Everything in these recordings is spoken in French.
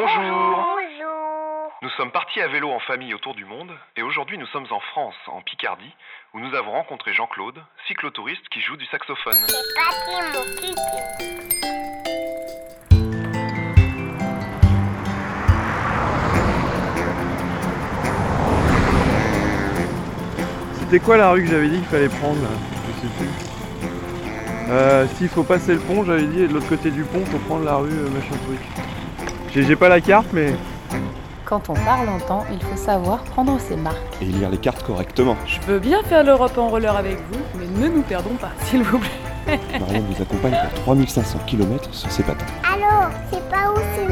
Bonjour Bonjour. Nous sommes partis à vélo en famille autour du monde et aujourd'hui nous sommes en France, en Picardie, où nous avons rencontré Jean-Claude, cyclotouriste qui joue du saxophone. C'est mon kiki. C'était quoi la rue que j'avais dit qu'il fallait prendre là Je sais plus. Euh, S'il faut passer le pont, j'avais dit, et de l'autre côté du pont, faut prendre la rue euh, machin truc. J'ai pas la carte, mais Quand on parle longtemps, il faut savoir prendre ses marques. et lire les cartes correctement. Je veux bien faire l'Europe en roller avec vous, mais ne nous perdons pas, s'il vous plaît. Marianne vous accompagne pour 3500 km sur ses patins. Allô, c'est pas où c'est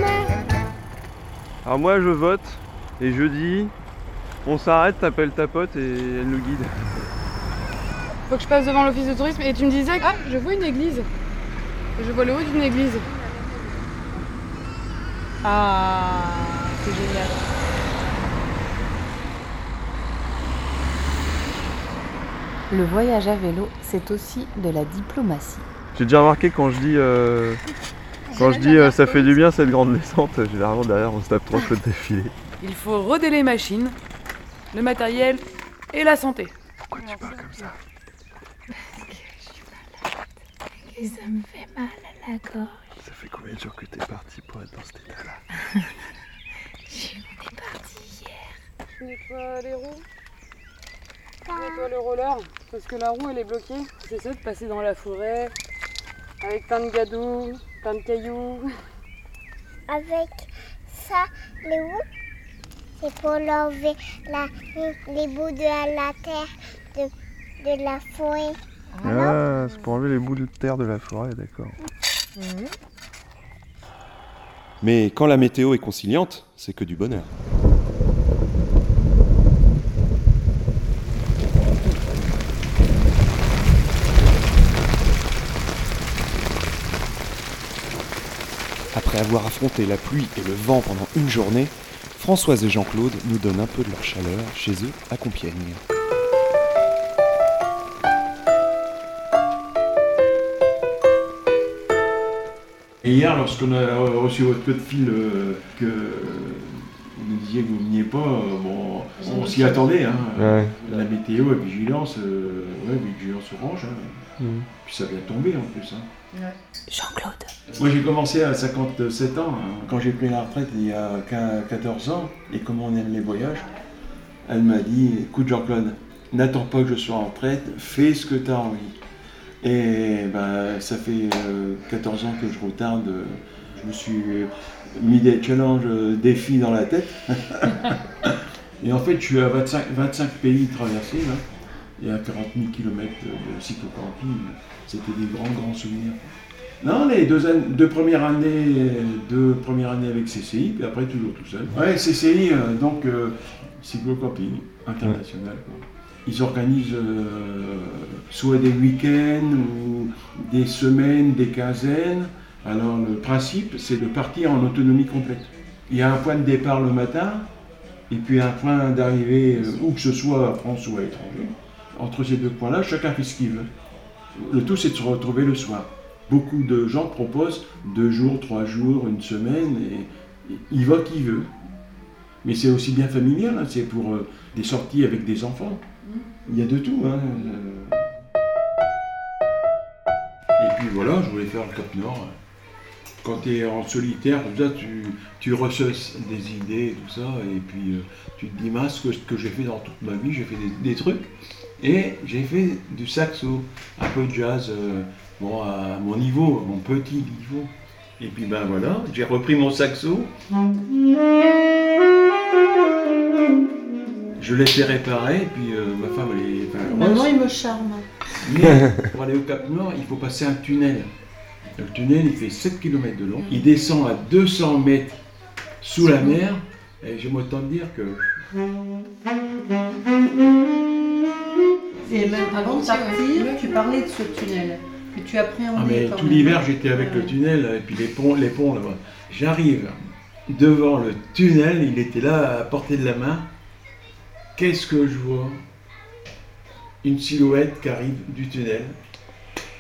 alors moi je vote et je dis, on s'arrête, t'appelles ta pote et elle nous guide. Faut que je passe devant l'office de tourisme et tu me disais Ah, je vois une église. Je vois le haut d'une église. Ah, c'est génial. Le voyage à vélo, c'est aussi de la diplomatie. J'ai déjà remarqué quand je dis, euh, quand je dis euh, ça fait du bien cette grande descente, généralement derrière on se tape trois de défilé. Il faut roder les machines, le matériel et la santé. Pourquoi tu parles comme ça? Et ça me fait mal à la gorge. Ça fait combien de jours que t'es parti pour être dans cet état-là? On est parti hier. Tu nettoies les roues? Tu nettoies le roller? Parce que la roue elle est bloquée. J'essaie de passer dans la forêt avec plein de gadous, plein de cailloux. Avec ça, les roues, c'est pour l'enlever la, les bouts de la terre de, de la forêt. Ah, c'est pour enlever les bouts de terre de la forêt, d'accord. Mais quand la météo est conciliante, c'est que du bonheur. Après avoir affronté la pluie et le vent pendant une journée, Françoise et Jean-Claude nous donnent un peu de leur chaleur chez eux à Compiègne. Et hier, lorsqu'on a reçu votre coup de fil euh, que vous nous disiez que vous ne veniez pas, euh, bon, on s'y attendait. Hein. Ouais. La météo et vigilance, euh, ouais, vigilance orange. hein. Mhm. Puis ça vient de tomber en plus. hein. Jean-Claude. Moi j'ai commencé à 57 ans, hein. quand j'ai pris la retraite il y a 15 14 ans, et comme on aime les voyages, elle m'a dit, écoute Jean-Claude, n'attends pas que je sois en retraite, fais ce que tu as envie. Et ben, ça fait euh, 14 ans que je retarde, euh, je me suis mis des challenges, euh, défis dans la tête. et en fait je suis à 25, 25 pays traversés, là. il y a 40 000 km de cyclocamping, c'était des grands grands souvenirs. Non, les deux, an- deux premières années, deux premières années avec CCI, puis après toujours tout seul. Ouais, CCI, euh, donc euh, cyclo-camping international. quoi. Ils organisent euh, soit des week-ends ou des semaines, des quinzaines. Alors le principe, c'est de partir en autonomie complète. Il y a un point de départ le matin, et puis un point d'arrivée, euh, où que ce soit en France ou à l'étranger. Entre ces deux points-là, chacun fait ce qu'il veut. Le tout, c'est de se retrouver le soir. Beaucoup de gens proposent deux jours, trois jours, une semaine, et, et il va qui veut. Mais c'est aussi bien familial, hein, c'est pour euh, des sorties avec des enfants. Il y a de tout. Hein. Et puis voilà, je voulais faire le Cap Nord. Quand tu es en solitaire, comme ça, tu, tu des idées, tout ça, et puis euh, tu te dis, mince, ce que, que j'ai fait dans toute ma vie, j'ai fait des, trucs, et j'ai fait du saxo, un peu de jazz, euh, à mon niveau, à mon petit niveau. Et puis ben voilà, j'ai repris mon saxo. Je l'ai fait réparer, et puis euh, ma femme, elle est enfin, heureuse. il me charme. Mais pour aller au Cap Nord, il faut passer un tunnel. Le tunnel, il fait 7 km de long. Il descend à 200 mètres sous la mer. Et j'aime autant te dire que Et même avant de partir, tu parlais de ce tunnel que tu appréhendais. ah, mais tout même. l'hiver, j'étais avec le tunnel et puis les ponts, les ponts là-bas. J'arrive devant le tunnel, il était là à portée de la main. Qu'est-ce que je vois Une silhouette qui arrive du tunnel,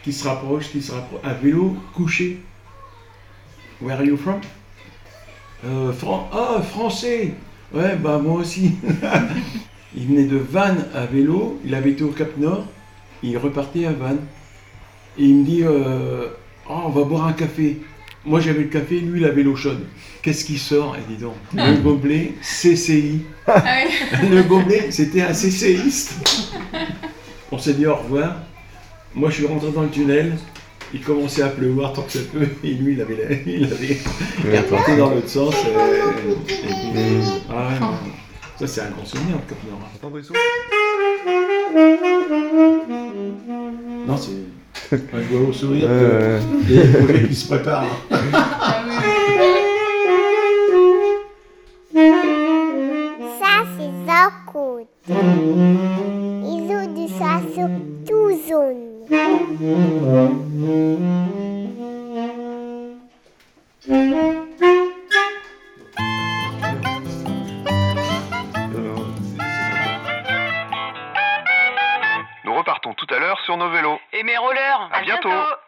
qui se rapproche, qui se rapproche. Un vélo couché. Where are you from? Euh, ah, français Ouais, bah moi aussi. il venait de Vannes à vélo, il avait été au Cap Nord, il repartait à Vannes. Et il me dit euh, Oh, on va boire un café. Moi j'avais le café, lui il avait l'eau chaude. Qu'est-ce qui sort Et dis donc, le gobelet CCI. le gobelet, c'était un CCiste. On s'est dit au revoir. Moi je suis rentré dans le tunnel. Il commençait à pleuvoir tant que ça peut, et lui il avait, la- il avait, il dans l'autre sens. et puis- ah ça c'est un grand souvenir, le Cap Nord. Non, c'est. Je vois au sourire Euh, projets qui se préparent. Ça, c'est Jean-Claude. Ils ont du ça sur tout zone. Nous repartons tout à l'heure sur nos vélos. Et mes rollers À bientôt. À.